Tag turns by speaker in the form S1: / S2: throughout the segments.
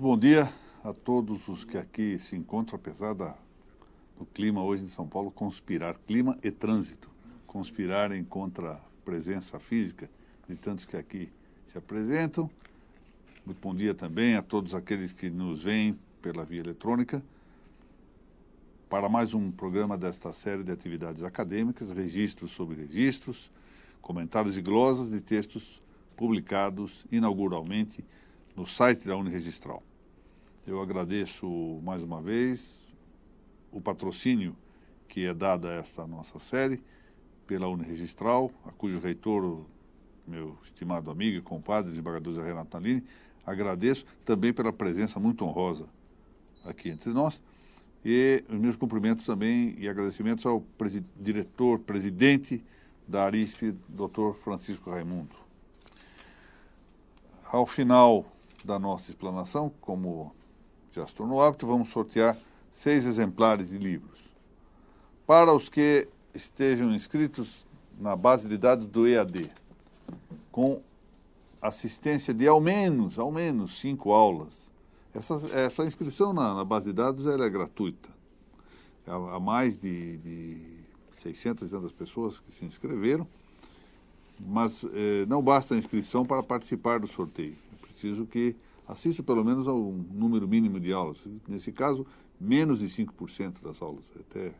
S1: Muito bom dia a todos os que aqui se encontram, apesar da, do clima hoje em São Paulo conspirar, clima e trânsito, conspirarem contra a presença física de tantos que aqui se apresentam. Muito bom dia também a todos aqueles que nos veem pela via eletrônica para mais um programa desta série de atividades acadêmicas, registros sobre registros, comentários e glosas de textos publicados inauguralmente no site da Uniregistral. Eu agradeço mais uma vez o patrocínio que é dado a esta nossa série pela Uniregistral, a cujo reitor, meu estimado amigo e compadre, desembargador Zé Renato Nalini, agradeço também pela presença muito honrosa aqui entre nós. E os meus cumprimentos também e agradecimentos ao presi diretor, presidente da Arisp, Dr. Francisco Raimundo. Ao final da nossa explanação, como já se tornou hábito, vamos sortear seis exemplares de livros. Para os que estejam inscritos na base de dados do EAD, com assistência de ao menos, ao menos cinco aulas. Essa, essa inscrição na, na base de dados ela é gratuita. Há, há mais de, de 600 e tantas pessoas que se inscreveram, mas eh, não basta a inscrição para participar do sorteio. É preciso que assista pelo menos a um número mínimo de aulas. Nesse caso, menos de 5% das aulas. Até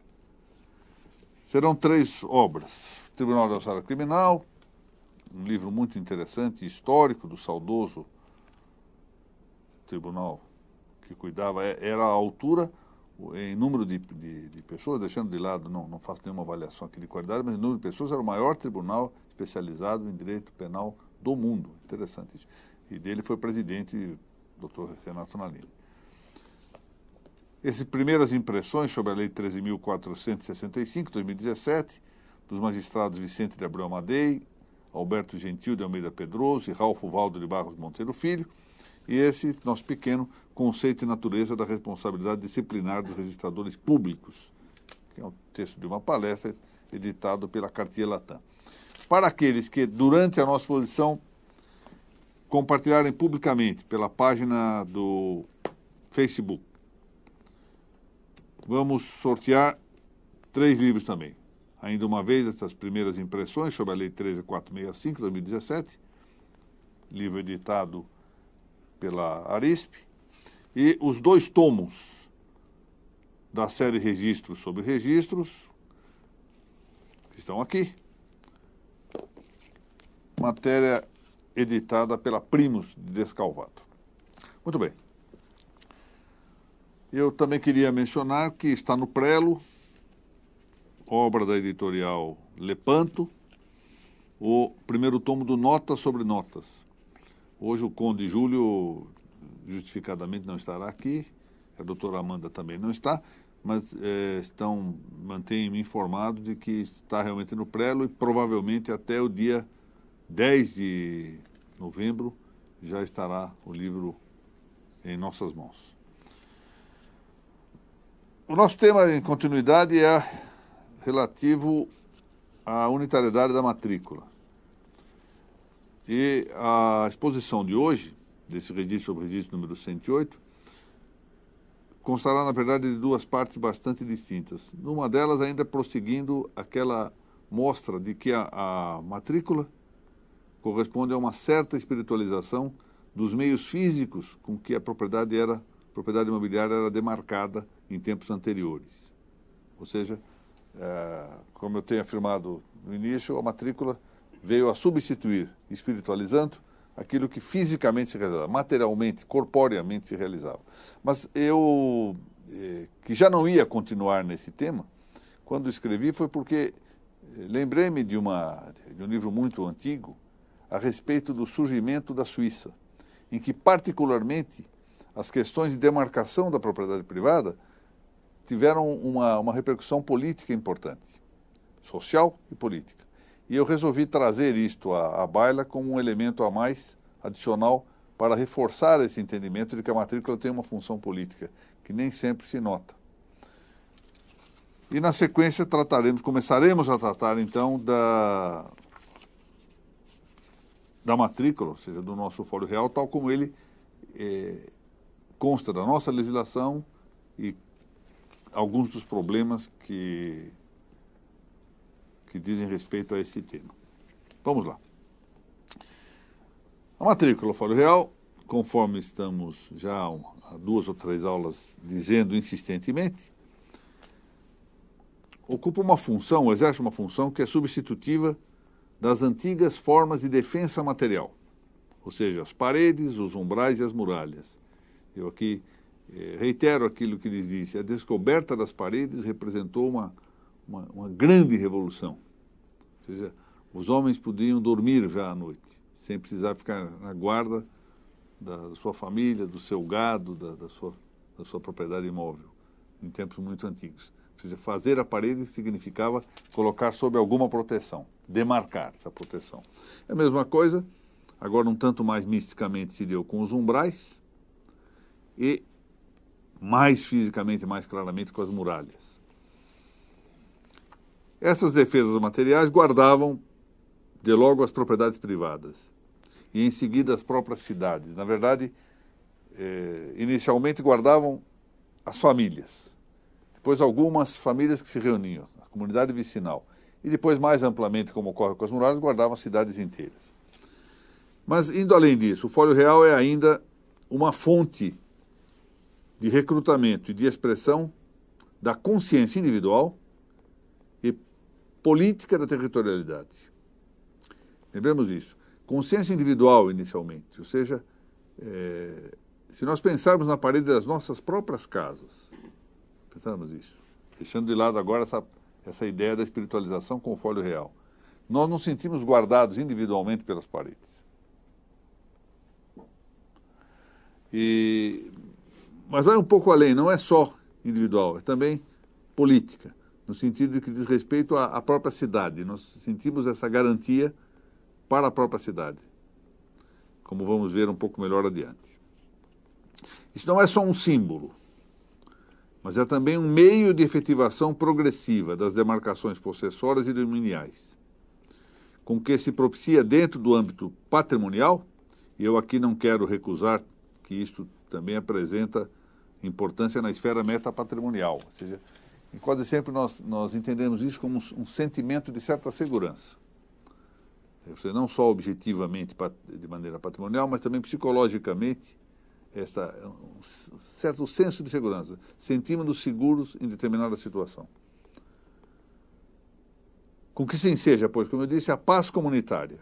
S1: Serão três obras: Tribunal da Alçada Criminal, um livro muito interessante, histórico, do saudoso tribunal que cuidava, é, era a altura em número de, de, de, pessoas, deixando de lado, não, não faço nenhuma avaliação aqui de qualidade, mas em número de pessoas era o maior tribunal especializado em direito penal do mundo. Interessante isso. E dele foi presidente doutor Renato Nalini. Essas primeiras impressões sobre a Lei 13.465, 2017, dos magistrados Vicente de Abreu Amadei, Alberto Gentil de Almeida Pedroso e Ralfo Valdo de Barros Monteiro Filho, e esse nosso pequeno conceito e natureza da responsabilidade disciplinar dos registradores públicos, que é um texto de uma palestra editado pela Cartier Latam. Para aqueles que, durante a nossa exposição, compartilharem publicamente pela página do Facebook, vamos sortear três livros também. Ainda uma vez, essas primeiras impressões sobre a Lei 13465, 2017, livro editado pela Arisp, e os dois tomos da série Registros sobre Registros, que estão aqui. Matéria editada pela Primos de Descalvado. Muito bem. Eu também queria mencionar que está no prelo, obra da editorial Lepanto, o primeiro tomo do Notas sobre Notas. Hoje o Conde Júlio justificadamente não estará aqui, a doutora Amanda também não está, mas é, estão mantêm-me informado de que está realmente no prelo e provavelmente até o dia 10 de novembro já estará o livro em nossas mãos. O nosso tema em continuidade é relativo à unitariedade da matrícula. E a exposição de hoje, desse registro sobre registro número 108, constará, na verdade, de duas partes bastante distintas. Numa delas, ainda prosseguindo aquela mostra de que a, a matrícula corresponde a uma certa espiritualização dos meios físicos com que a propriedade era propriedade imobiliária era demarcada em tempos anteriores. Ou seja, é, como eu tenho afirmado no início, a matrícula veio a substituir, espiritualizando, aquilo que fisicamente se realizava, materialmente, corporeamente se realizava. Mas eu, é, que já não ia continuar nesse tema, quando escrevi foi porque é, lembrei-me de, uma, de um livro muito antigo a respeito do surgimento da Suíça, em que, particularmente, as questões de demarcação da propriedade privada tiveram uma, uma repercussão política importante, social e política. E eu resolvi trazer isto à, à baila como um elemento a mais adicional para reforçar esse entendimento de que a matrícula tem uma função política, que nem sempre se nota. E na sequência trataremos, começaremos a tratar então da, da matrícula, ou seja, do nosso fórum real, tal como ele é, consta da nossa legislação e alguns dos problemas que, que dizem respeito a esse tema. Vamos lá. A matrícula Fórum Real, conforme estamos já há duas ou três aulas dizendo insistentemente, ocupa uma função, exerce uma função que é substitutiva das antigas formas de defesa material, ou seja, as paredes, os umbrais e as muralhas. Eu aqui eh, reitero aquilo que lhes disse: a descoberta das paredes representou uma, uma, uma grande revolução. Ou seja, os homens podiam dormir já à noite, sem precisar ficar na guarda da, da sua família, do seu gado, da, da, sua, da sua propriedade imóvel, em tempos muito antigos. Ou seja, fazer a parede significava colocar sob alguma proteção, demarcar essa proteção. É a mesma coisa, agora um tanto mais misticamente se deu com os umbrais e mais fisicamente, mais claramente com as muralhas. Essas defesas materiais guardavam de logo as propriedades privadas e em seguida as próprias cidades. Na verdade, eh, inicialmente guardavam as famílias, depois algumas famílias que se reuniam, a comunidade vicinal, e depois, mais amplamente, como ocorre com as muralhas, guardavam cidades inteiras. Mas, indo além disso, o Fólio Real é ainda uma fonte de recrutamento e de expressão da consciência individual e política da territorialidade. Lembremos isso. Consciência individual, inicialmente, ou seja, é, se nós pensarmos na parede das nossas próprias casas, pensarmos isso, deixando de lado agora essa, essa ideia da espiritualização com folho real, nós nos sentimos guardados individualmente pelas paredes. E, mas vai um pouco além, não é só individual, é também política, no sentido de que diz respeito à, à própria cidade. Nós sentimos essa garantia para a própria cidade, como vamos ver um pouco melhor adiante. Isso não é só um símbolo, mas é também um meio de efetivação progressiva das demarcações possessórias e dominiais, com que se propicia dentro do âmbito patrimonial, e eu aqui não quero recusar que isto também apresenta importância na esfera metapatrimonial, ou seja, quase sempre nós, nós entendemos isso como um, um sentimento de certa segurança. Não só objetivamente de maneira patrimonial, mas também psicologicamente essa, um certo senso de segurança. Sentimos-nos seguros em determinada situação. Com que se enseja, pois, como eu disse, a paz comunitária,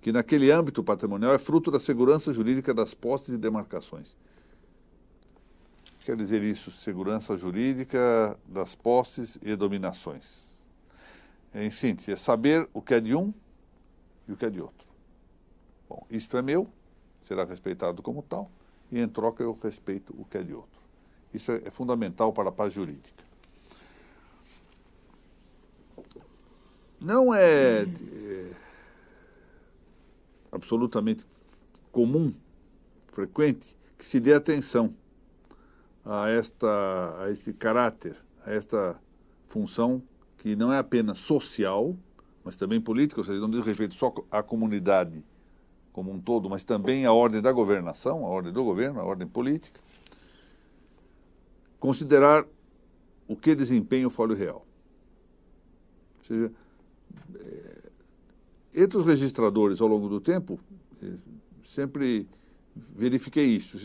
S1: que naquele âmbito patrimonial é fruto da segurança jurídica das posses e demarcações. Quer dizer isso, segurança jurídica das posses e dominações. Em síntese, é saber o que é de um e o que é de outro. Bom, isto é meu, será respeitado como tal, e em troca eu respeito o que é de outro. Isso é, fundamental para a paz jurídica. Não é, é absolutamente comum, frequente, que se dê atenção a, esta, a esse caráter, a esta função que não é apenas social, mas também política, ou seja, não diz respeito só à comunidade como um todo, mas também à ordem da governação, à ordem do governo, à ordem política, considerar o que desempenha o Fólio Real. Ou seja, é, entre os registradores ao longo do tempo, é, sempre verifiquei isso.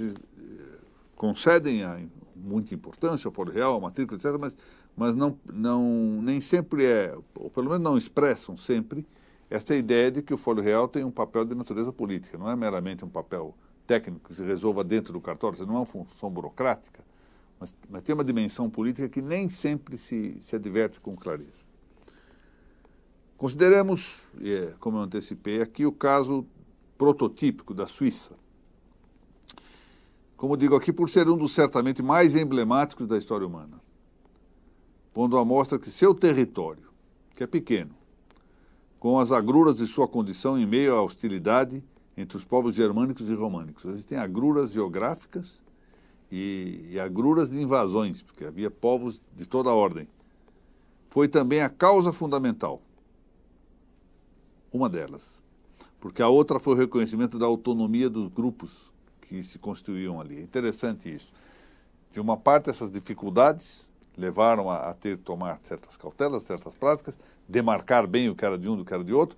S1: Concedem a muita importância ao Fólio Real, a matrícula, etc., mas mas não, não, nem sempre é, ou pelo menos não expressam sempre, esta ideia de que o Folho Real tem um papel de natureza política, não é meramente um papel técnico que se resolva dentro do cartório, não é uma função burocrática, mas, mas tem uma dimensão política que nem sempre se, se adverte com clareza. Consideremos, é, como eu antecipei aqui, o caso prototípico da Suíça. Como digo aqui, por ser um dos certamente mais emblemáticos da história humana pondo à mostra que seu território, que é pequeno, com as agruras de sua condição em meio à hostilidade entre os povos germânicos e românicos. Existem agruras geográficas e, e agruras de invasões, porque havia povos de toda a ordem. Foi também a causa fundamental, uma delas, porque a outra foi o reconhecimento da autonomia dos grupos que se constituíam ali. É interessante isso. De uma parte, essas dificuldades levaram a, a ter que tomar certas cautelas, certas práticas, demarcar bem o que era de um do que era de outro,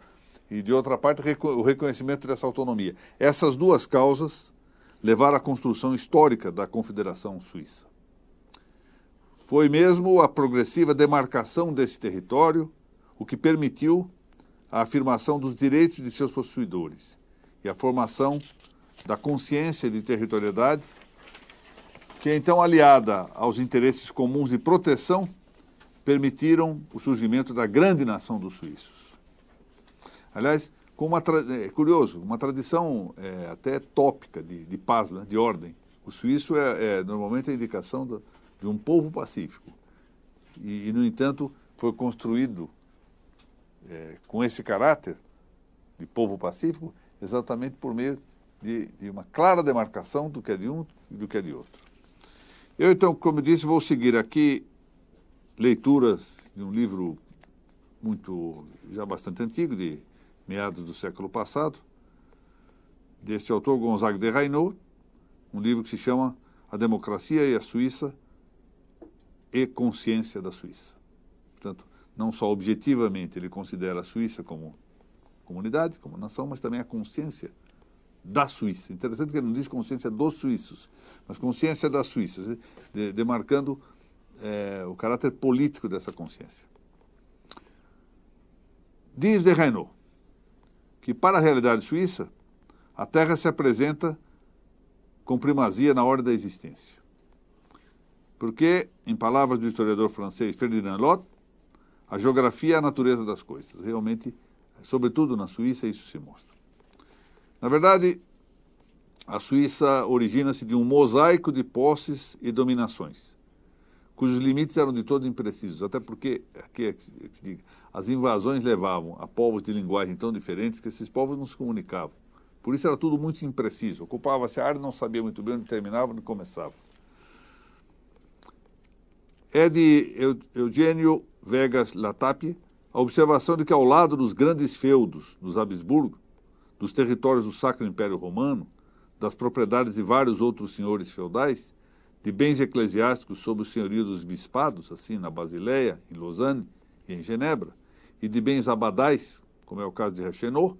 S1: e de outra parte, o reconhecimento dessa autonomia. Essas duas causas levaram à construção histórica da Confederação Suíça. Foi mesmo a progressiva demarcação desse território o que permitiu a afirmação dos direitos de seus possuidores e a formação da consciência de territorialidade, que então aliada aos interesses comuns de proteção, permitiram o surgimento da grande nação dos suíços. Aliás, com uma é curioso, uma tradição é, até tópica de, de paz, né, de ordem. O suíço é, é normalmente a indicação do, de um povo pacífico. E, e no entanto, foi construído é, com esse caráter de povo pacífico exatamente por meio de, de, uma clara demarcação do que é de um e do que é de outro. Eu, então, como disse, vou seguir aqui leituras de um livro muito, já bastante antigo, de meados do século passado, deste autor Gonzague de Reynaud, um livro que se chama A Democracia e a Suíça, e consciência da Suíça. Portanto, não só objetivamente ele considera a Suíça como comunidade, como nação, mas também a consciência da Suíça. Interessante que ele não diz consciência dos suíços, mas consciência da Suíça, de, demarcando é, o caráter político dessa consciência. Diz de Renault que, para a realidade suíça, a Terra se apresenta com primazia na ordem da existência. Porque, em palavras do historiador francês Ferdinand Lot, a geografia é a natureza das coisas. Realmente, sobretudo na Suíça, isso se mostra. Na verdade, a Suíça origina-se de um mosaico de posses e dominações, cujos limites eram de todo imprecisos, até porque aqui é que se diga, as invasões levavam a povos de linguagem tão diferentes que esses povos não se comunicavam. Por isso era tudo muito impreciso. Ocupava-se a área e não sabia muito bem onde terminava onde começava é de Eugênio Vegas Latapie a observação de que ao lado dos grandes feudos dos Habsburgo, dos territórios do Sacro Império Romano, das propriedades de vários outros senhores feudais, de bens eclesiásticos sob o senhorio dos bispados, assim na Basileia, em Lausanne e em Genebra, e de bens abadais, como é o caso de Reichenau,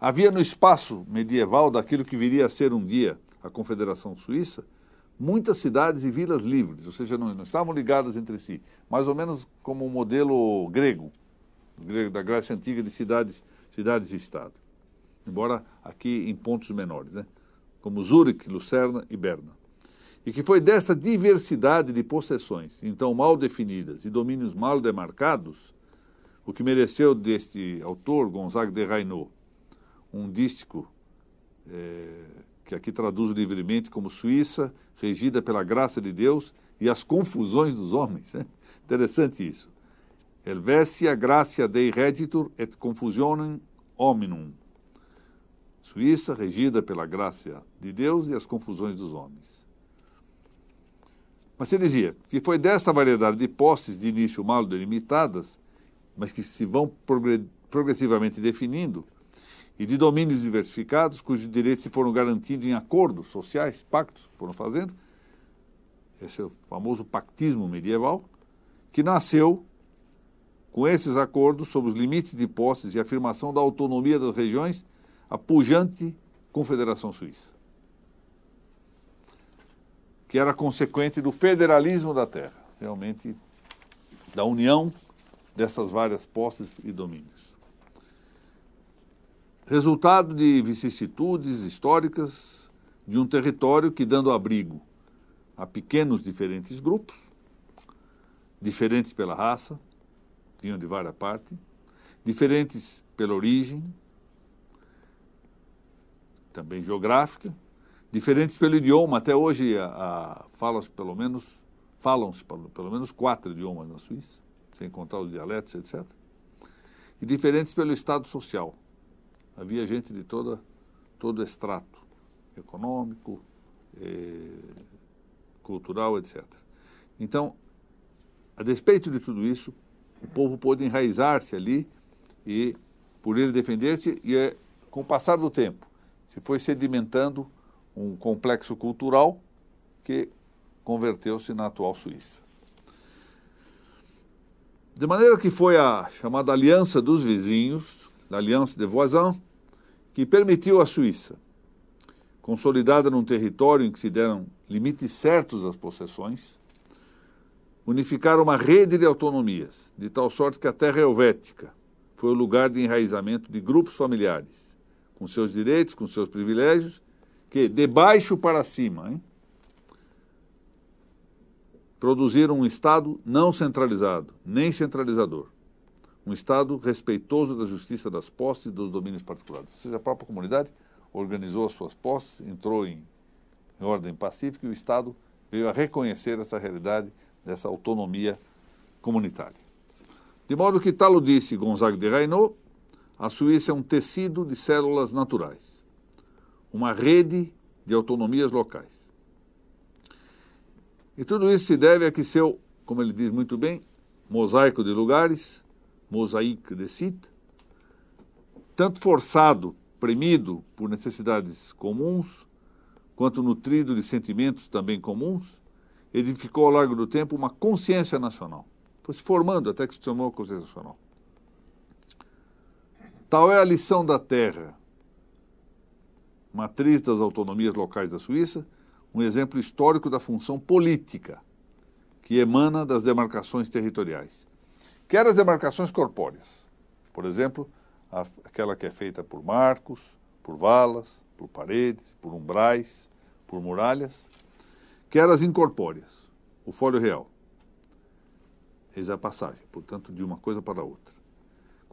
S1: havia no espaço medieval daquilo que viria a ser um dia a Confederação Suíça, muitas cidades e vilas livres, ou seja, não, não estavam ligadas entre si, mais ou menos como o modelo grego, grego, da Grécia Antiga de cidades, cidades e Estado. Embora aqui em pontos menores, né? como Zurique, Lucerna e Berna. E que foi dessa diversidade de possessões, então mal definidas e domínios mal demarcados, o que mereceu deste autor, Gonzague de Reynaud, um dístico é, que aqui traduz livremente como Suíça regida pela graça de Deus e as confusões dos homens. Né? Interessante isso. Helvetia gratia Dei reditur et confusionem hominum. Suíça, regida pela graça de Deus e as confusões dos homens. Mas se dizia que foi desta variedade de posses de início mal delimitadas, mas que se vão progressivamente definindo, e de domínios diversificados, cujos direitos se foram garantidos em acordos sociais, pactos, foram fazendo. Esse é o famoso pactismo medieval, que nasceu com esses acordos sobre os limites de posses e afirmação da autonomia das regiões, a pujante Confederação Suíça, que era consequente do federalismo da terra, realmente da união dessas várias posses e domínios. Resultado de vicissitudes históricas de um território que, dando abrigo a pequenos diferentes grupos, diferentes pela raça, vinham de várias partes, diferentes pela origem, também geográfica, diferentes pelo idioma. Até hoje a, a pelo menos falam-se pelo menos quatro idiomas na Suíça, sem contar os dialetos, etc. E diferentes pelo estado social. Havia gente de toda, todo extrato econômico, eh, cultural, etc. Então, a despeito de tudo isso, o povo pôde enraizar-se ali e, por ele defender-se, e é, com o passar do tempo, se foi sedimentando um complexo cultural que converteu-se na atual Suíça. De maneira que foi a chamada Aliança dos Vizinhos, a Aliança de Voisins, que permitiu à Suíça, consolidada num território em que se deram limites certos às possessões, unificar uma rede de autonomias, de tal sorte que a terra helvética foi o lugar de enraizamento de grupos familiares, com seus direitos, com seus privilégios, que de baixo para cima, hein, produziram um Estado não centralizado, nem centralizador. Um Estado respeitoso da justiça das posses e dos domínios particulares. Ou seja, a própria comunidade organizou as suas posses, entrou em, em ordem pacífica e o Estado veio a reconhecer essa realidade dessa autonomia comunitária. De modo que, tal disse Gonzague de Reynaud, a Suíça é um tecido de células naturais, uma rede de autonomias locais. E tudo isso se deve a que seu, como ele diz muito bem, mosaico de lugares, mosaico de sites, tanto forçado, premido por necessidades comuns, quanto nutrido de sentimentos também comuns, edificou ao longo do tempo uma consciência nacional. Foi se formando até que se chamou consciência nacional. Tal é a lição da terra, matriz das autonomias locais da Suíça, um exemplo histórico da função política que emana das demarcações territoriais. Quer as demarcações corpóreas, por exemplo, aquela que é feita por marcos, por valas, por paredes, por umbrais, por muralhas, quer as incorpóreas, o fólio real. Eis a passagem, portanto, de uma coisa para outra.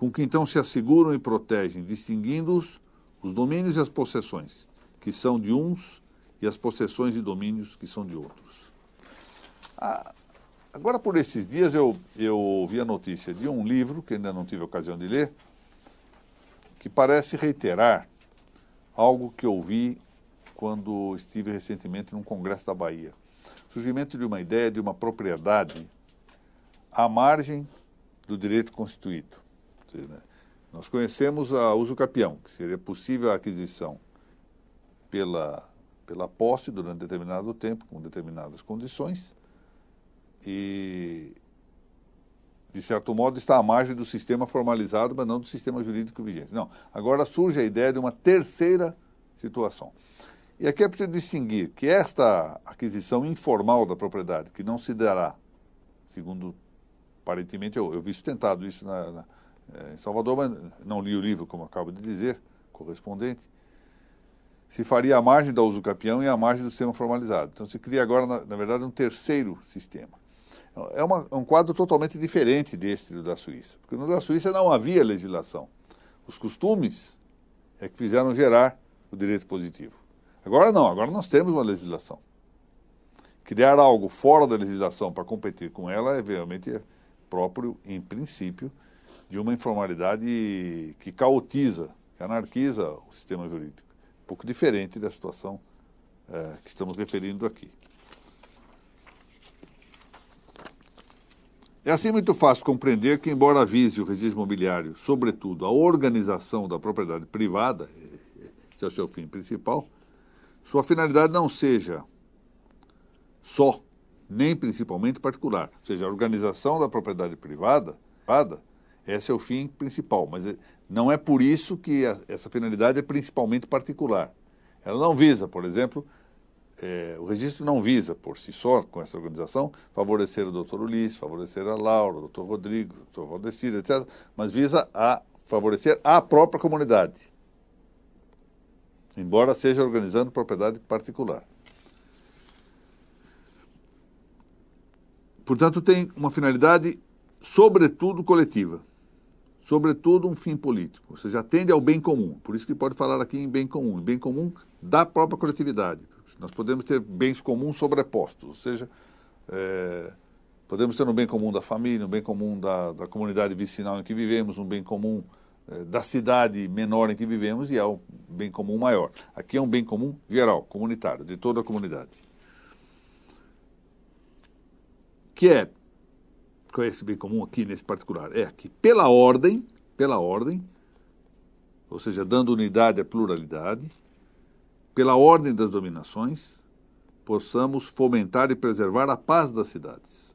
S1: Com que então se asseguram e protegem, distinguindo-os os domínios e as possessões, que são de uns, e as possessões e domínios, que são de outros. Ah, agora, por esses dias, eu, eu ouvi a notícia de um livro, que ainda não tive a ocasião de ler, que parece reiterar algo que eu vi quando estive recentemente num congresso da Bahia. Surgimento de uma ideia de uma propriedade à margem do direito constituído. Né, nós conhecemos a uso capião, que seria possível a aquisição pela, pela posse durante determinado tempo, com determinadas condições, e, de certo modo, está à margem do sistema formalizado, mas não do sistema jurídico vigente. Não. Agora surge a ideia de uma terceira situação. E aqui é preciso distinguir que esta aquisição informal da propriedade, que não se dará, segundo aparentemente eu, eu vi sustentado isso na, na, em Salvador, mas não li o livro, como acabo de dizer, correspondente, se faria à margem da uso capião e à margem do sistema formalizado. Então se cria agora, na, na verdade, um terceiro sistema. É uma, um quadro totalmente diferente deste da Suíça, porque no da Suíça não havia legislação. Os costumes é que fizeram gerar o direito positivo. Agora não, agora nós temos uma legislação. Criar algo fora da legislação para competir com ela é realmente próprio, em princípio, de uma informalidade que caotiza, que anarquiza o sistema jurídico. Um pouco diferente da situação é, que estamos referindo aqui. É assim muito fácil compreender que, embora avise o registro imobiliário, sobretudo, a organização da propriedade privada, esse é o seu fim principal, sua finalidade não seja só, nem principalmente particular, ou seja, a organização da propriedade privada, privada esse é o fim principal, mas é, não é por isso que a, essa finalidade é principalmente particular. Ela não visa, por exemplo, é, o registro não visa, por si só, com essa organização, favorecer o doutor Ulisses, favorecer a Laura, o doutor Rodrigo, o doutor Valdecir, etc., mas visa a favorecer a própria comunidade embora seja organizando propriedade particular. Portanto, tem uma finalidade, sobretudo, coletiva. Sobretudo, um fim político. Ou seja, atende ao bem comum. Por isso que pode falar aqui em bem comum. Em bem comum da própria coletividade. Nós podemos ter bens comuns sobrepostos. Ou seja, é, podemos ter um bem comum da família, um bem comum da, da comunidade vicinal em que vivemos, um bem comum eh, da cidade menor em que vivemos e é um bem comum maior. Aqui é um bem comum geral, comunitário, de toda a comunidade. Que é, é esse bem comum aqui nesse particular? É que pela ordem, pela ordem, ou seja, dando unidade à pluralidade, pela ordem das dominações, possamos fomentar e preservar a paz das cidades.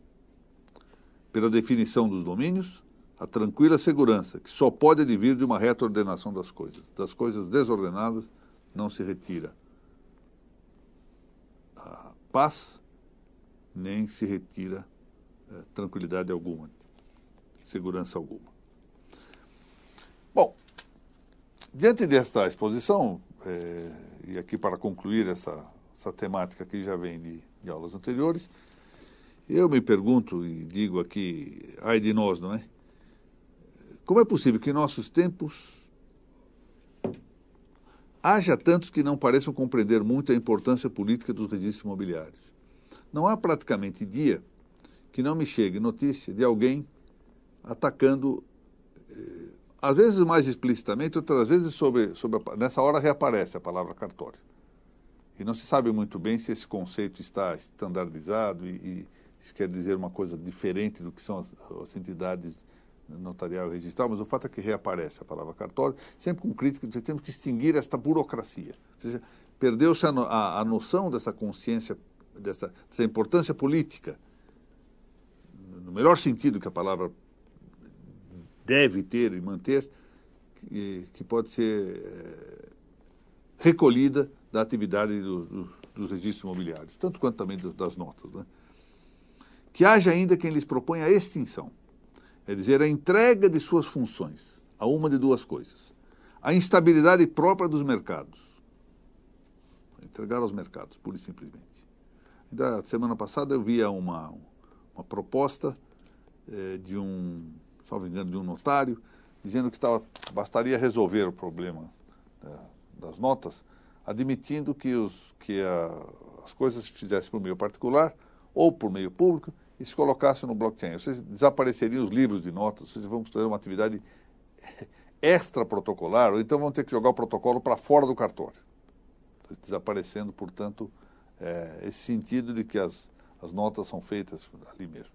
S1: Pela definição dos domínios, a tranquila segurança, que só pode advir de uma reta ordenação das coisas. Das coisas desordenadas não se retira a paz, nem se retira tranquilidade alguma, segurança alguma. Bom, diante desta exposição, é, e aqui para concluir essa, essa temática que já vem de, de aulas anteriores, eu me pergunto e digo aqui, ai de nós, não é? Como é possível que em nossos tempos haja tantos que não pareçam compreender muito a importância política dos registros imobiliários? Não há praticamente dia que não me chegue notícia de alguém atacando, eh, às vezes mais explicitamente, outras vezes sobre, sobre a, nessa hora reaparece a palavra cartório. E não se sabe muito bem se esse conceito está estandardizado e, e isso quer dizer uma coisa diferente do que são as, as entidades notarial e registral, mas o fato é que reaparece a palavra cartório, sempre com crítica de temos que extinguir esta burocracia. Ou seja, perdeu-se a, a, a, noção dessa consciência, dessa, dessa importância política, no melhor sentido que a palavra deve ter e manter, que, que pode ser é, recolhida da atividade do, do, dos registros imobiliários, tanto quanto também das notas. Né? Que haja ainda quem lhes proponha a extinção, é dizer, a entrega de suas funções a uma de duas coisas. A instabilidade própria dos mercados. Entregar aos mercados, pura e simplesmente. Ainda semana passada eu via uma, uma proposta eh, de um, salvo engano, de um notário, dizendo que tava, bastaria resolver o problema eh, das notas, admitindo que, os, que a, as coisas se fizessem por meio particular ou por meio público e se colocasse no blockchain. Ou seja, desapareceriam os livros de notas, ou seja, vamos ter uma atividade extra-protocolar, ou então vão ter que jogar o protocolo para fora do cartório. Desaparecendo, portanto, é, esse sentido de que as, as notas são feitas ali mesmo.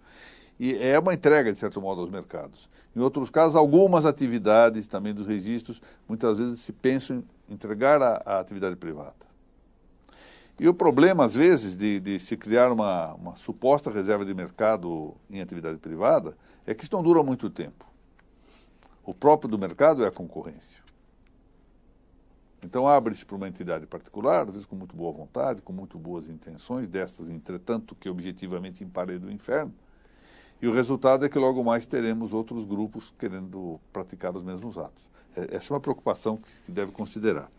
S1: E é uma entrega, de certo modo, aos mercados. Em outros casos, algumas atividades também dos registros, muitas vezes se pensam em entregar à atividade privada. E o problema, às vezes, de, de se criar uma, uma suposta reserva de mercado em atividade privada é que isso não dura muito tempo. O próprio do mercado é a concorrência. Então abre-se para uma entidade particular, às vezes com muito boa vontade, com muito boas intenções, destas, entretanto, que objetivamente emparedam o inferno. E o resultado é que logo mais teremos outros grupos querendo praticar os mesmos atos. É, essa é uma preocupação que deve considerar.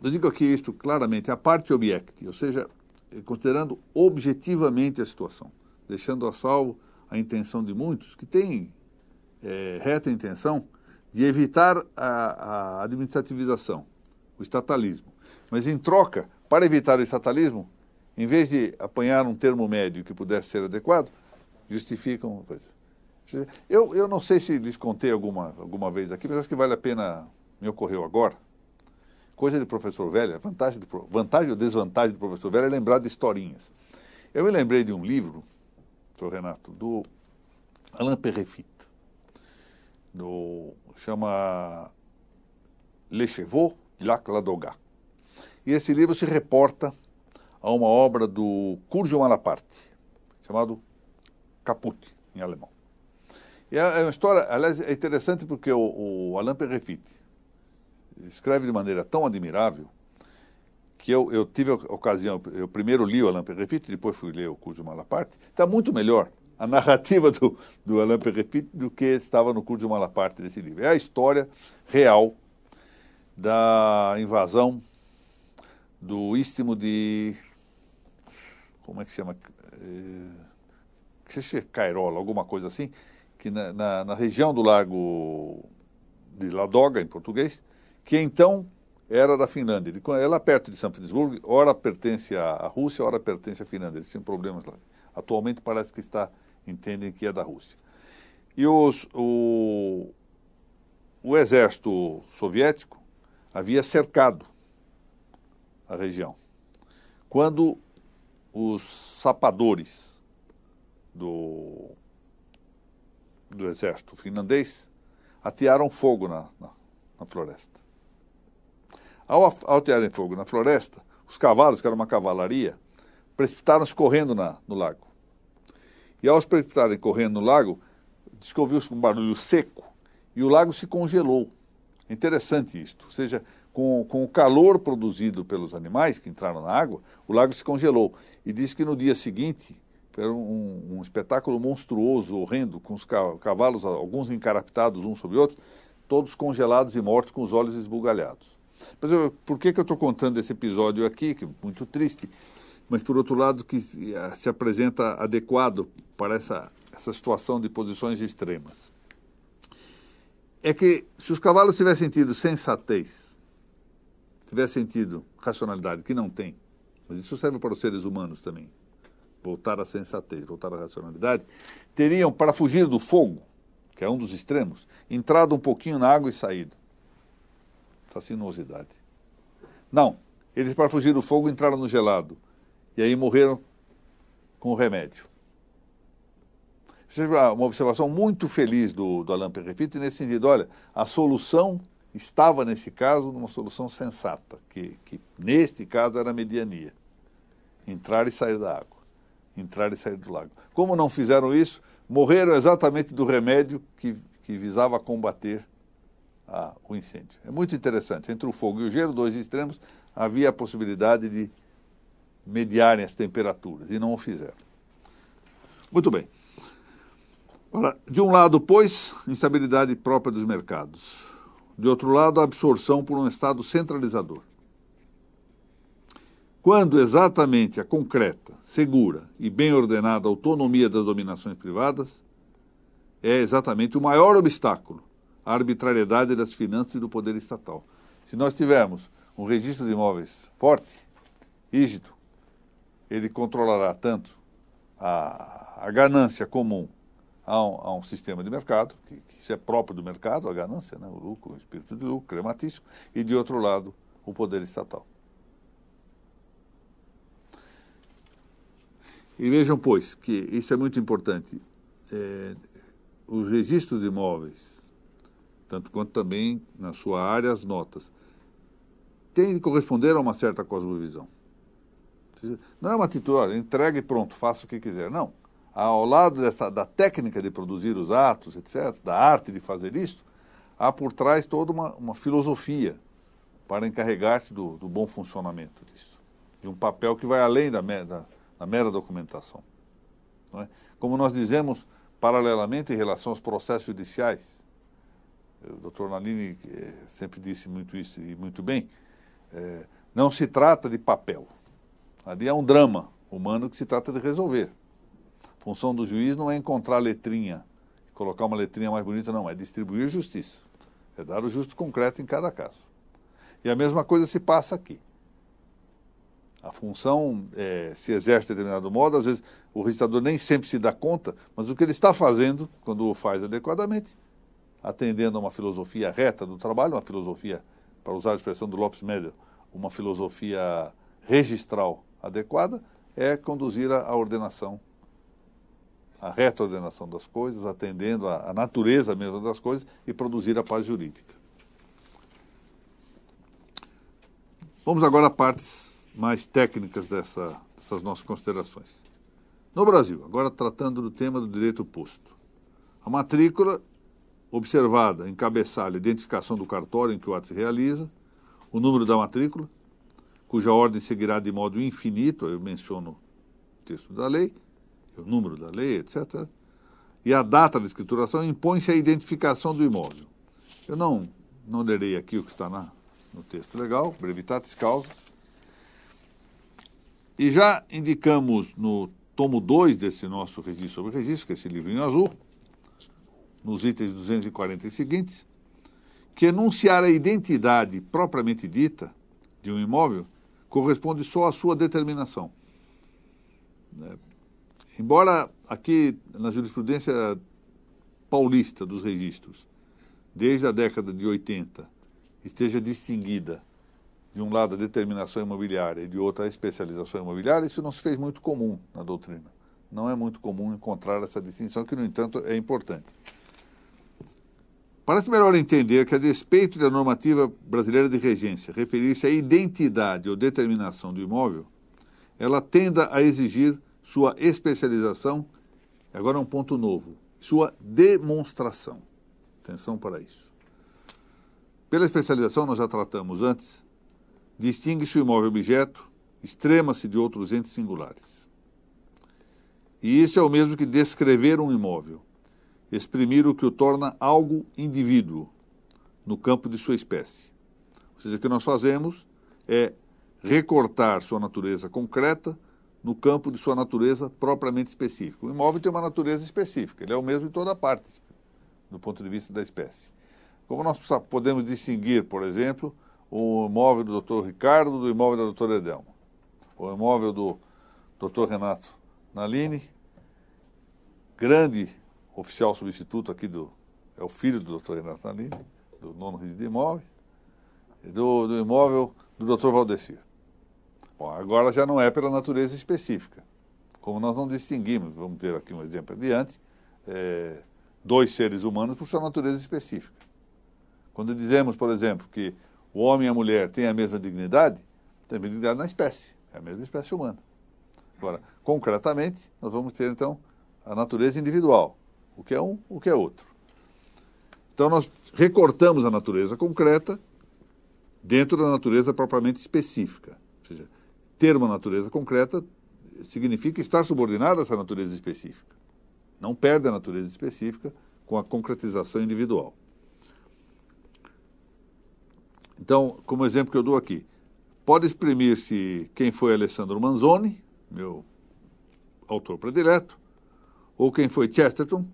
S1: Eu digo aqui isto claramente, a parte object, ou seja, considerando objetivamente a situação, deixando a salvo a intenção de muitos que têm é, reta intenção de evitar a, a administrativização, o estatalismo. Mas em troca, para evitar o estatalismo, em vez de apanhar um termo médio que pudesse ser adequado, justificam uma coisa. Eu, eu não sei se lhes contei alguma, alguma vez aqui, mas acho que vale a pena, me ocorreu agora. Coisa de professor velho, vantagem, vantagem ou desvantagem do professor velho é lembrar de historinhas. Eu me lembrei de um livro, professor Renato, do Alain Perrefit, do, chama Le Chevaux de Lac Ladoga. E esse livro se reporta a uma obra do Curjo Malaparte, chamado Caput, em alemão. E é, é uma história, aliás, é interessante porque o, o Alain Perrefit escreve de maneira tão admirável que eu, eu tive a ocasião, eu primeiro li o Alain Perrefit, depois fui ler o Curso Malaparte, está muito melhor a narrativa do, do Alain Perrefit do que estava no Curso Malaparte desse livro. É a história real da invasão do istmo de como é que se chama? É, Cairola, alguma coisa assim, que na, na, na, região do lago de Ladoga, em português, que então era da Finlândia. Ela perto de São Petersburgo, ora pertence à Rússia, ora pertence à Finlândia. Eles tinham problemas lá. Atualmente parece que está, entendem que é da Rússia. E os, o, o exército soviético havia cercado a região. Quando os sapadores do, do exército finlandês atearam fogo na, na, na floresta. Ao, ao tearem fogo na floresta, os cavalos, que era uma cavalaria, precipitaram-se correndo na, no lago. E ao se precipitarem correndo no lago, descobriu-se um barulho seco e o lago se congelou. É interessante isto. Ou seja, com, com o calor produzido pelos animais que entraram na água, o lago se congelou. E diz que no dia seguinte, era um, um espetáculo monstruoso, horrendo, com os cavalos, alguns encarapitados uns sobre outros, todos congelados e mortos com os olhos esbugalhados. Mas eu, por que, que eu estou contando esse episódio aqui, que é muito triste, mas por outro lado que se apresenta adequado para essa, essa situação de posições extremas? É que se os cavalos tivessem tido sensatez, tivessem tido racionalidade, que não tem, mas isso serve para os seres humanos também, voltar à sensatez, voltar à racionalidade, teriam, para fugir do fogo, que é um dos extremos, entrado um pouquinho na água e saído. Fascinosidade. Não, eles para fugir do fogo entraram no gelado e aí morreram com o remédio. Uma observação muito feliz do, do Alain Perrefit nesse sentido. Olha, a solução estava, nesse caso, numa solução sensata, que, que neste caso era a mediania. Entrar e sair da água. Entrar e sair do lago. Como não fizeram isso, morreram exatamente do remédio que, que visava combater o incêndio. É muito interessante. Entre o fogo e o gelo, dois extremos, havia a possibilidade de mediarem as temperaturas, e não o fizeram. Muito bem. De um lado, pois, instabilidade própria dos mercados. De outro lado, a absorção por um Estado centralizador. Quando exatamente a concreta, segura e bem ordenada autonomia das dominações privadas é exatamente o maior obstáculo à arbitrariedade das finanças e do poder estatal. Se nós tivermos um registro de imóveis forte, rígido, ele controlará tanto a, a ganância comum a um, a um, sistema de mercado, que, que, isso é próprio do mercado, a ganância, né, o lucro, o espírito de lucro, crematício, e de outro lado, o poder estatal. E vejam, pois, que isso é muito importante. É, os registros de imóveis, tanto quanto também na sua área as notas, têm de corresponder a uma certa cosmovisão. Não é uma atitude, olha, entregue e pronto, faça o que quiser. Não. Ao lado dessa, da técnica de produzir os atos, etc., da arte de fazer isso, há por trás toda uma, uma filosofia para encarregar-se do, do, bom funcionamento disso. De um papel que vai além da, da na mera documentação. É? Como nós dizemos, paralelamente, em relação aos processos judiciais, o doutor Nalini eh, sempre disse muito isso e muito bem, é, não se trata de papel. Ali é um drama humano que se trata de resolver. A função do juiz não é encontrar letrinha, colocar uma letrinha mais bonita, não, é distribuir justiça. É dar o justo concreto em cada caso. E a mesma coisa se passa aqui. A função é, se exerce de determinado modo, às vezes o registrador nem sempre se dá conta, mas o que ele está fazendo, quando o faz adequadamente, atendendo a uma filosofia reta do trabalho, uma filosofia, para usar a expressão do Lopes Meder, uma filosofia registral adequada, é conduzir a, ordenação, a reta ordenação das coisas, atendendo a natureza mesmo das coisas e produzir a paz jurídica. Vamos agora a partes mais técnicas dessa, dessas nossas considerações. No Brasil, agora tratando do tema do direito posto. A matrícula observada, encabeçalho, identificação do cartório em que o ato se realiza, o número da matrícula, cuja ordem seguirá de modo infinito, eu menciono o texto da lei, o número da lei, etc. E a data da escrituração impõe-se a identificação do imóvel. Eu não, não lerei aqui o que está na, no texto legal, brevitatis causa, e já indicamos no tomo 2 desse nosso registro sobre registro, que é esse livrinho azul, nos itens 240 e seguintes, que enunciar a identidade propriamente dita de um imóvel corresponde só à sua determinação. É, embora aqui na jurisprudência paulista dos registros, desde a década de 80, esteja distinguida de um lado a determinação imobiliária e de outro a especialização imobiliária, isso não se fez muito comum na doutrina. Não é muito comum encontrar essa distinção, que, no entanto, é importante. Parece melhor entender que, a despeito da normativa brasileira de regência referir-se à identidade ou determinação do imóvel, ela tenda a exigir sua especialização, agora é um ponto novo, sua demonstração. Atenção para isso. Pela especialização, nós já tratamos antes, distingue-se o imóvel objeto, extrema-se de outros entes singulares. E isso é o mesmo que descrever um imóvel exprimir o que o torna algo indivíduo no campo de sua espécie. Ou seja, o que nós fazemos é recortar sua natureza concreta no campo de sua natureza propriamente específica. O imóvel tem uma natureza específica, ele é o mesmo em toda parte, do ponto de vista da espécie. Como nós podemos distinguir, por exemplo, o imóvel do Dr. Ricardo do imóvel da doutora Edelma, o imóvel do Dr. Renato Nalini, grande oficial substituto aqui do. É o filho do doutor Renato Nalini, do nono rede de imóveis, do, do imóvel do doutor Valdecir. Bom, agora já não é pela natureza específica. Como nós não distinguimos, vamos ver aqui um exemplo adiante, é, dois seres humanos por sua natureza específica. Quando dizemos, por exemplo, que o homem e a mulher têm a mesma dignidade, tem a mesma dignidade na espécie, é a mesma espécie humana. Agora, concretamente, nós vamos ter então a natureza individual o que é um, o que é outro. Então nós recortamos a natureza concreta dentro da natureza propriamente específica. Ou seja, ter uma natureza concreta significa estar subordinado a essa natureza específica. Não perde a natureza específica com a concretização individual. Então, como exemplo que eu dou aqui, pode exprimir-se quem foi Alessandro Manzoni, meu autor predileto, ou quem foi Chesterton,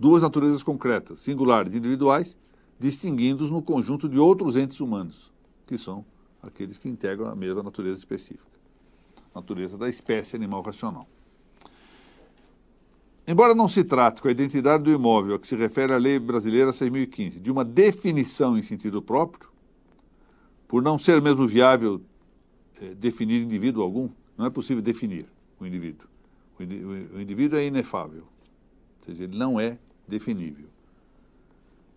S1: duas naturezas concretas, singulares e individuais, distinguindo-os no conjunto de outros entes humanos, que são aqueles que integram a mesma natureza específica, natureza da espécie animal racional. Embora não se trate com a identidade do imóvel a que se refere a Lei Brasileira 6.015 de uma definição em sentido próprio, por não ser mesmo viável é, definir indivíduo algum, não é possível definir o indivíduo. O indivíduo é inefável, ou seja, ele não é definível.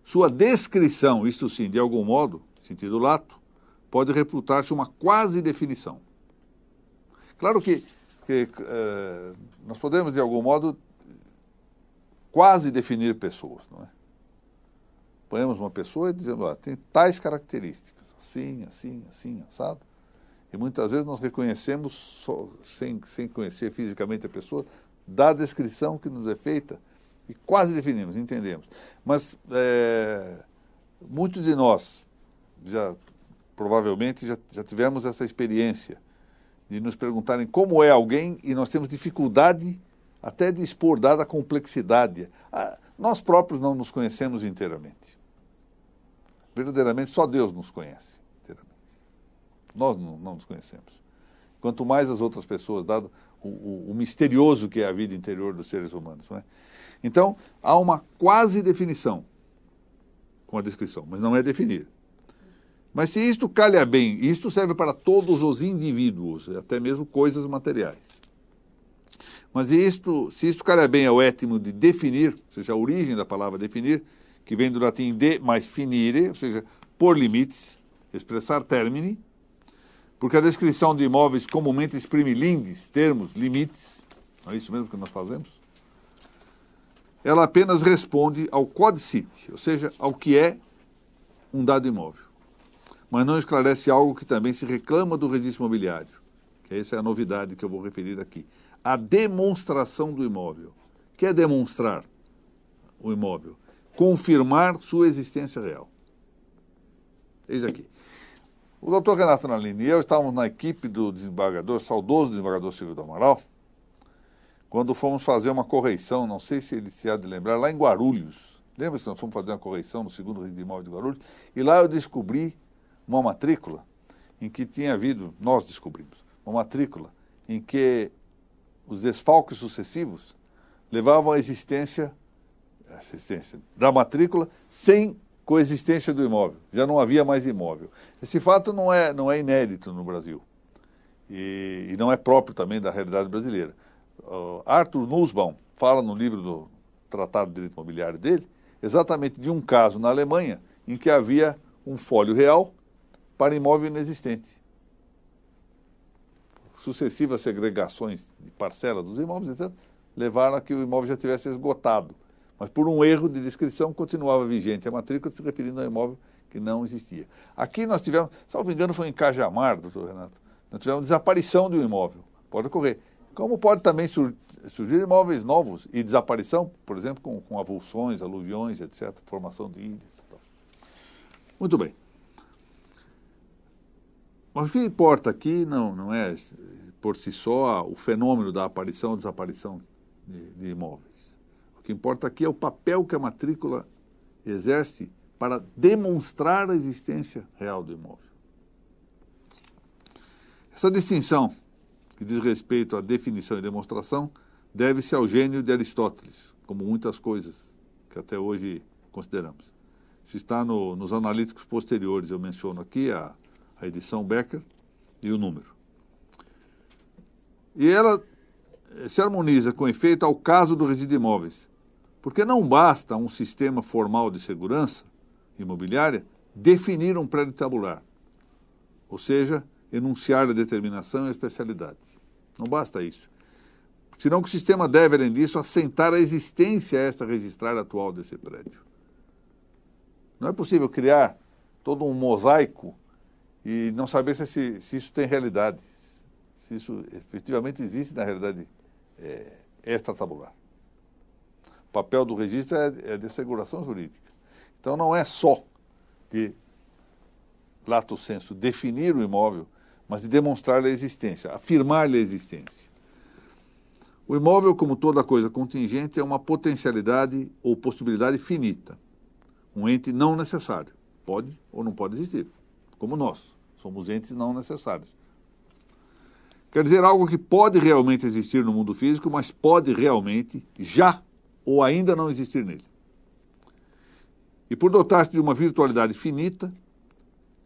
S1: Sua descrição, isto sim, de algum modo, sentido lato, pode reputar-se uma quase definição. Claro que, que eh, nós podemos, de algum modo, quase definir pessoas, não é? Põemos uma pessoa e dizemos, ah, tem tais características, assim, assim, assim, assado. E muitas vezes nós reconhecemos, só, sem, sem conhecer fisicamente a pessoa, da descrição que nos é feita, e quase definimos, entendemos. Mas é, muitos de nós já provavelmente já, já tivemos essa experiência de nos perguntarem como é alguém e nós temos dificuldade até de expor, dada a complexidade. Ah, nós próprios não nos conhecemos inteiramente. Verdadeiramente, só Deus nos conhece inteiramente. Nós não, não nos conhecemos. Quanto mais as outras pessoas, dado o, o, o misterioso que é a vida interior dos seres humanos. Não é? Então, há uma quase definição com a descrição, mas não é definir. Mas se isto calha bem, isto serve para todos os indivíduos, até mesmo coisas materiais. Mas isto, se isto calha bem ao étimo de definir, ou seja, a origem da palavra definir, que vem do latim de mais finire, ou seja, por limites, expressar termini, porque a descrição de imóveis comumente exprime lindes, termos, limites, não é isso mesmo que nós fazemos? Ela apenas responde ao codicite, ou seja, ao que é um dado imóvel. Mas não esclarece algo que também se reclama do registro imobiliário, que essa é a novidade que eu vou referir aqui. A demonstração do imóvel. Que é demonstrar o imóvel? Confirmar sua existência real. Eis aqui. O doutor Renato Nalini e eu estávamos na equipe do desembargador, saudoso desembargador Silvio do Amaral, quando fomos fazer uma correição, não sei se ele se há de lembrar, lá em Guarulhos. Lembra que nós fomos fazer uma correição no segundo Rio de Guarulhos? E lá eu descobri uma matrícula em que tinha havido, nós descobrimos, uma matrícula em que os desfalques sucessivos levavam à existência, existência da matrícula sem coexistência do imóvel. Já não havia mais imóvel. Esse fato não é, não é inédito no Brasil. E, e não é próprio também da realidade brasileira uh, Arthur Nussbaum fala no livro do Tratado de Direito Imobiliário dele, exatamente de um caso na Alemanha em que havia um fólio real para imóvel inexistente. Sucessivas segregações de parcela dos imóveis, então, levaram a que o imóvel já tivesse esgotado. Mas por um erro de descrição continuava vigente a matrícula se referindo ao imóvel que não existia. Aqui nós tivemos, salvo engano, foi em Cajamar, doutor Renato, nós tivemos desaparição de um imóvel. Pode ocorrer. Como pode também surgir imóveis novos e desaparição, por exemplo, com, com avulsões, aluviões, etc., formação de ilhas. Muito bem. Mas o que importa aqui não, não é por si só o fenômeno da aparição ou desaparição de, de imóveis. O que importa aqui é o papel que a matrícula exerce para demonstrar a existência real do imóvel. Essa distinção, que diz respeito à definição e demonstração, deve-se ao gênio de Aristóteles, como muitas coisas que até hoje consideramos. Isso está no, nos analíticos posteriores, eu menciono aqui a, a edição Becker e o número. E ela se harmoniza com efeito ao caso do resíduo de imóveis, porque não basta um sistema formal de segurança imobiliária definir um prédio tabular, ou seja, enunciar a determinação e a especialidade. Não basta isso. Senão que o sistema deve, além disso, assentar a existência esta registrada atual desse prédio. Não é possível criar todo um mosaico e não saber se, se isso tem realidade, se isso efetivamente existe na realidade é, extra-tabular. O papel do registro é, é de seguração jurídica. Então não é só de lato senso definir o imóvel, mas de demonstrar a existência, afirmar-lhe a existência. O imóvel, como toda coisa contingente, é uma potencialidade ou possibilidade finita, um ente não necessário. Pode ou não pode existir, como nós, somos entes não necessários. Quer dizer, algo que pode realmente existir no mundo físico, mas pode realmente já ou ainda não existir nele. E por dotar-se de uma virtualidade finita,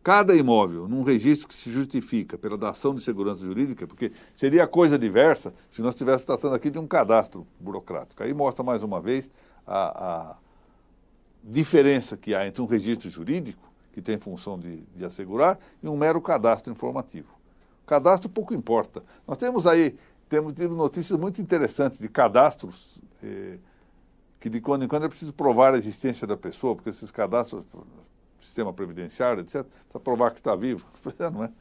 S1: cada imóvel num registro que se justifica pela dação de segurança jurídica, porque seria coisa diversa se nós estivéssemos tratando aqui de um cadastro burocrático. Aí mostra mais uma vez a, a diferença que há entre um registro jurídico, que tem função de, de assegurar, e um mero cadastro informativo. O cadastro pouco importa. Nós temos aí, temos tido notícias muito interessantes de cadastros. Eh, que de quando em quando é preciso provar a existência da pessoa, porque esses cadastros, sistema previdenciário, etc., para provar que está vivo. Não é?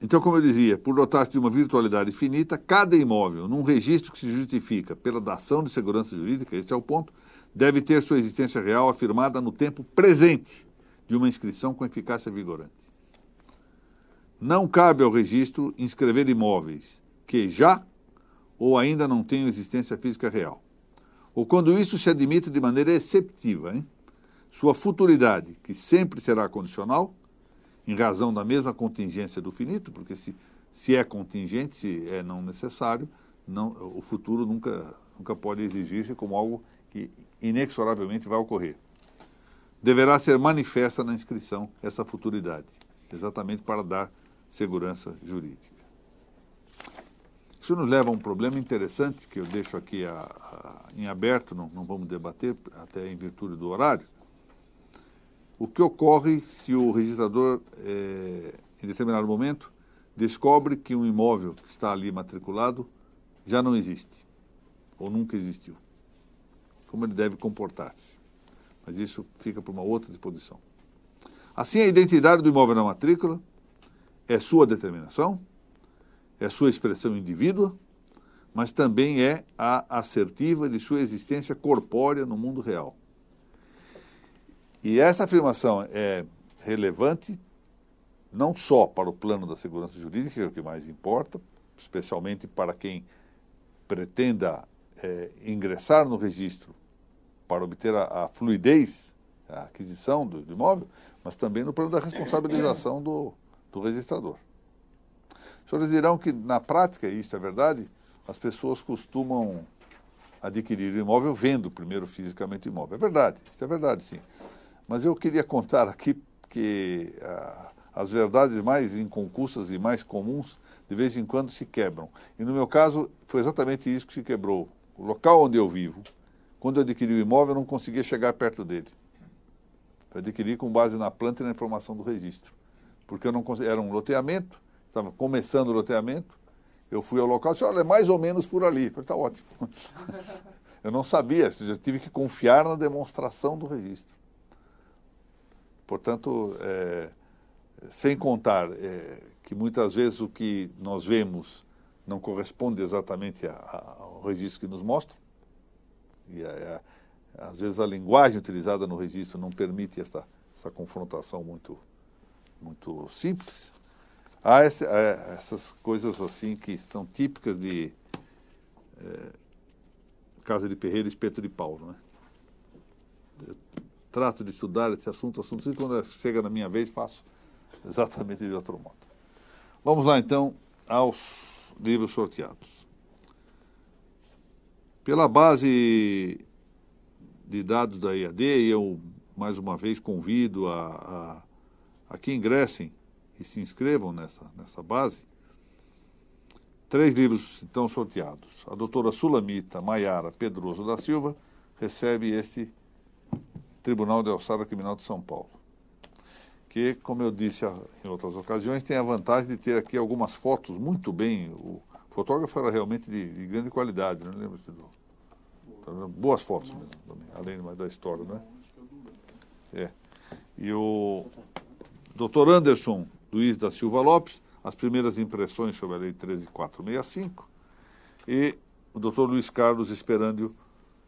S1: Então, como eu dizia, por dotar-se de uma virtualidade finita, cada imóvel, num registro que se justifica pela dação de segurança jurídica, este é o ponto, deve ter sua existência real afirmada no tempo presente de uma inscrição com eficácia vigorante. Não cabe ao registro inscrever imóveis que já ou ainda não tenham existência física real. Ou quando isso se admite de maneira exceptiva, hein? sua futuridade, que sempre será condicional, em razão da mesma contingência do finito, porque se, se é contingente, se é não necessário, não, o futuro nunca, nunca pode exigir-se como algo que inexoravelmente vai ocorrer. Deverá ser manifesta na inscrição essa futuridade, exatamente para dar segurança jurídica. Isso nos leva a um problema interessante que eu deixo aqui a, a, em aberto, não, não vamos debater, até em virtude do horário. O que ocorre se o registrador, é, em determinado momento, descobre que um imóvel que está ali matriculado já não existe, ou nunca existiu? Como ele deve comportar-se? Mas isso fica para uma outra disposição. Assim, a identidade do imóvel na matrícula é sua determinação, é sua expressão indivídua, mas também é a assertiva de sua existência corpórea no mundo real. E essa afirmação é relevante não só para o plano da segurança jurídica, que é o que mais importa, especialmente para quem pretenda é, ingressar no registro para obter a, a fluidez, a aquisição do, do, imóvel, mas também no plano da responsabilização do, do registrador. Os senhores dirão que, na prática, isso é verdade, as pessoas costumam adquirir o imóvel vendo primeiro fisicamente o imóvel. É verdade, isso é verdade, sim. Mas eu queria contar aqui que a, as verdades mais inconcussas e mais comuns, de vez em quando se quebram. E no meu caso, foi exatamente isso que se quebrou. O local onde eu vivo, quando eu adquiri o imóvel, eu não conseguia chegar perto dele. Eu adquiri com base na planta e na informação do registro. Porque eu não era um loteamento, estava começando o loteamento, eu fui ao local e disse, olha, é mais ou menos por ali. Eu falei, está ótimo. eu não sabia, eu tive que confiar na demonstração do registro. Portanto, é, sem contar é, que muitas vezes o que nós vemos não corresponde exatamente a, a, ao registro que nos mostra, e a, às vezes a linguagem utilizada no registro não permite essa, essa confrontação muito, muito simples. Há esse, essas coisas assim que são típicas de é, Casa de Ferreira e Espeto de Paulo. Né? Eu trato de estudar esse assunto, assunto, e quando chega na minha vez faço exatamente de outro modo. Vamos lá então aos livros sorteados. Pela base de dados da IAD, eu mais uma vez convido a, a, a que ingressem e se inscrevam nessa, nessa base. Três livros então sorteados. A doutora Sulamita Maiara Pedroso da Silva recebe este Tribunal de Alçada Criminal de São Paulo, que, como eu disse em outras ocasiões, tem a vantagem de ter aqui algumas fotos muito bem. O fotógrafo era realmente de, de grande qualidade, não lembro se do, boas fotos mesmo, além da história, né? É. E o doutor Anderson Luiz da Silva Lopes, as primeiras impressões sobre a Lei 13465, e o doutor Luiz Carlos Esperândio,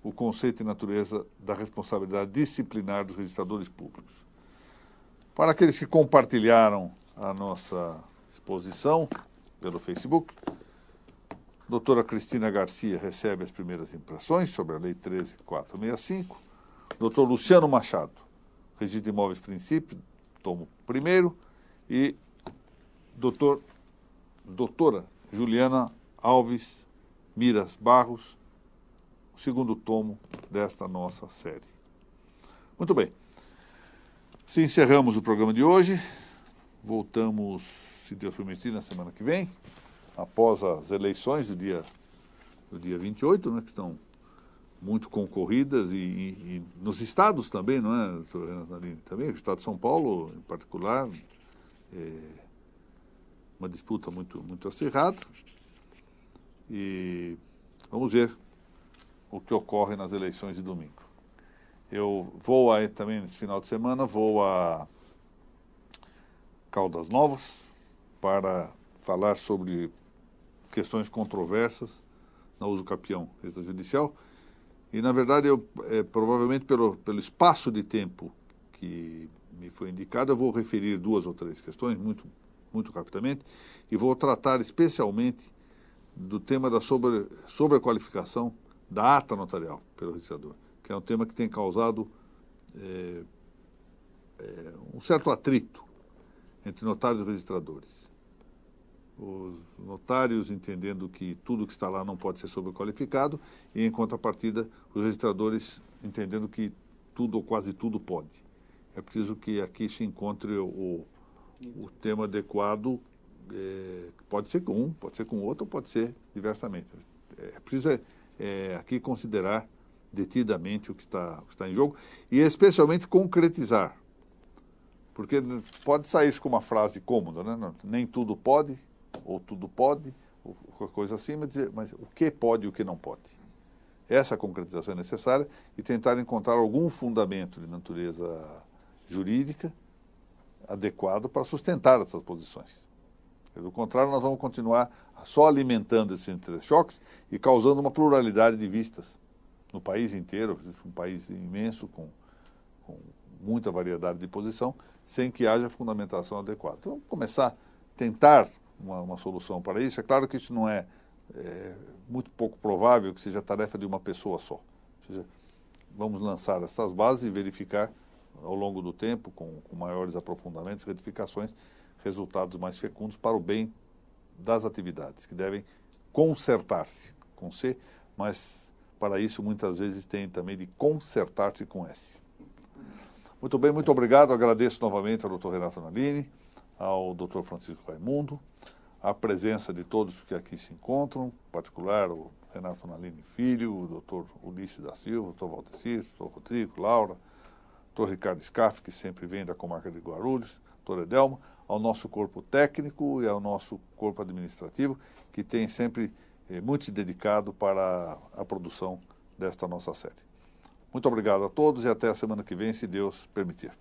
S1: o conceito e natureza da responsabilidade disciplinar dos registradores públicos. Para aqueles que compartilharam a nossa exposição pelo Facebook, doutora Cristina Garcia recebe as primeiras impressões sobre a Lei 13465. Doutor Luciano Machado, Registro de Imóveis Princípio, tomo primeiro e doutor, doutora Juliana Alves Miras Barros, o segundo tomo desta nossa série. Muito bem. Se encerramos o programa de hoje, voltamos, se Deus permitir, na semana que vem, após as eleições do dia, do dia 28, né, que estão muito concorridas e, e, e nos estados também, não é? Também, o estado de São Paulo, em particular, é uma disputa muito, muito acirrada. E vamos ver o que ocorre nas eleições de domingo. Eu vou aí também nesse final de semana, vou a Caldas Novas para falar sobre questões controversas na uso capião extrajudicial. E, na verdade, eu, é, provavelmente pelo, pelo espaço de tempo que me foi indicado, eu vou referir duas ou três questões muito, muito rapidamente e vou tratar especialmente do tema da sobre, sobrequalificação da ata notarial pelo registrador, que é um tema que tem causado é, é, um certo atrito entre notários e registradores. Os notários entendendo que tudo que está lá não pode ser sobrequalificado e, em contrapartida, os registradores entendendo que tudo ou quase tudo pode é preciso que aqui se encontre o, o tema adequado, é, pode ser com um, pode ser com outro, pode ser diversamente. É preciso é, é, aqui considerar detidamente o que, está, o que está em jogo e especialmente concretizar. Porque pode sair com uma frase cômoda, né? nem tudo pode, ou tudo pode, ou coisa assim, mas, dizer, mas o que pode e o que não pode. Essa concretização é necessária e tentar encontrar algum fundamento de natureza jurídica adequado para sustentar essas posições. Do contrário, nós vamos continuar só alimentando esses entrechoques e causando uma pluralidade de vistas no país inteiro, um país imenso, com, com muita variedade de posição, sem que haja fundamentação adequada. Então, vamos começar a tentar uma, uma solução para isso. É claro que isso não é, é, muito pouco provável que seja tarefa de uma pessoa só. Ou seja, vamos lançar essas bases e verificar ao longo do tempo, com, com maiores aprofundamentos, retificações, resultados mais fecundos para o bem das atividades, que devem consertar-se com C, mas para isso muitas vezes tem também de consertar-se com S. Muito bem, muito obrigado. Agradeço novamente ao doutor Renato Nalini, ao Dr. Francisco Raimundo, a presença de todos que aqui se encontram, em particular o Renato Nalini Filho, o Dr. Ulisses da Silva, o Dr. Valdecir, o Dr. Rodrigo, Laura, Dr. Ricardo Scaff, que sempre vem da comarca de Guarulhos, Dr. Edelmo, ao nosso corpo técnico e ao nosso corpo administrativo, que tem sempre eh, muito dedicado para a produção desta nossa série. Muito obrigado a todos e até a semana que vem, se Deus permitir.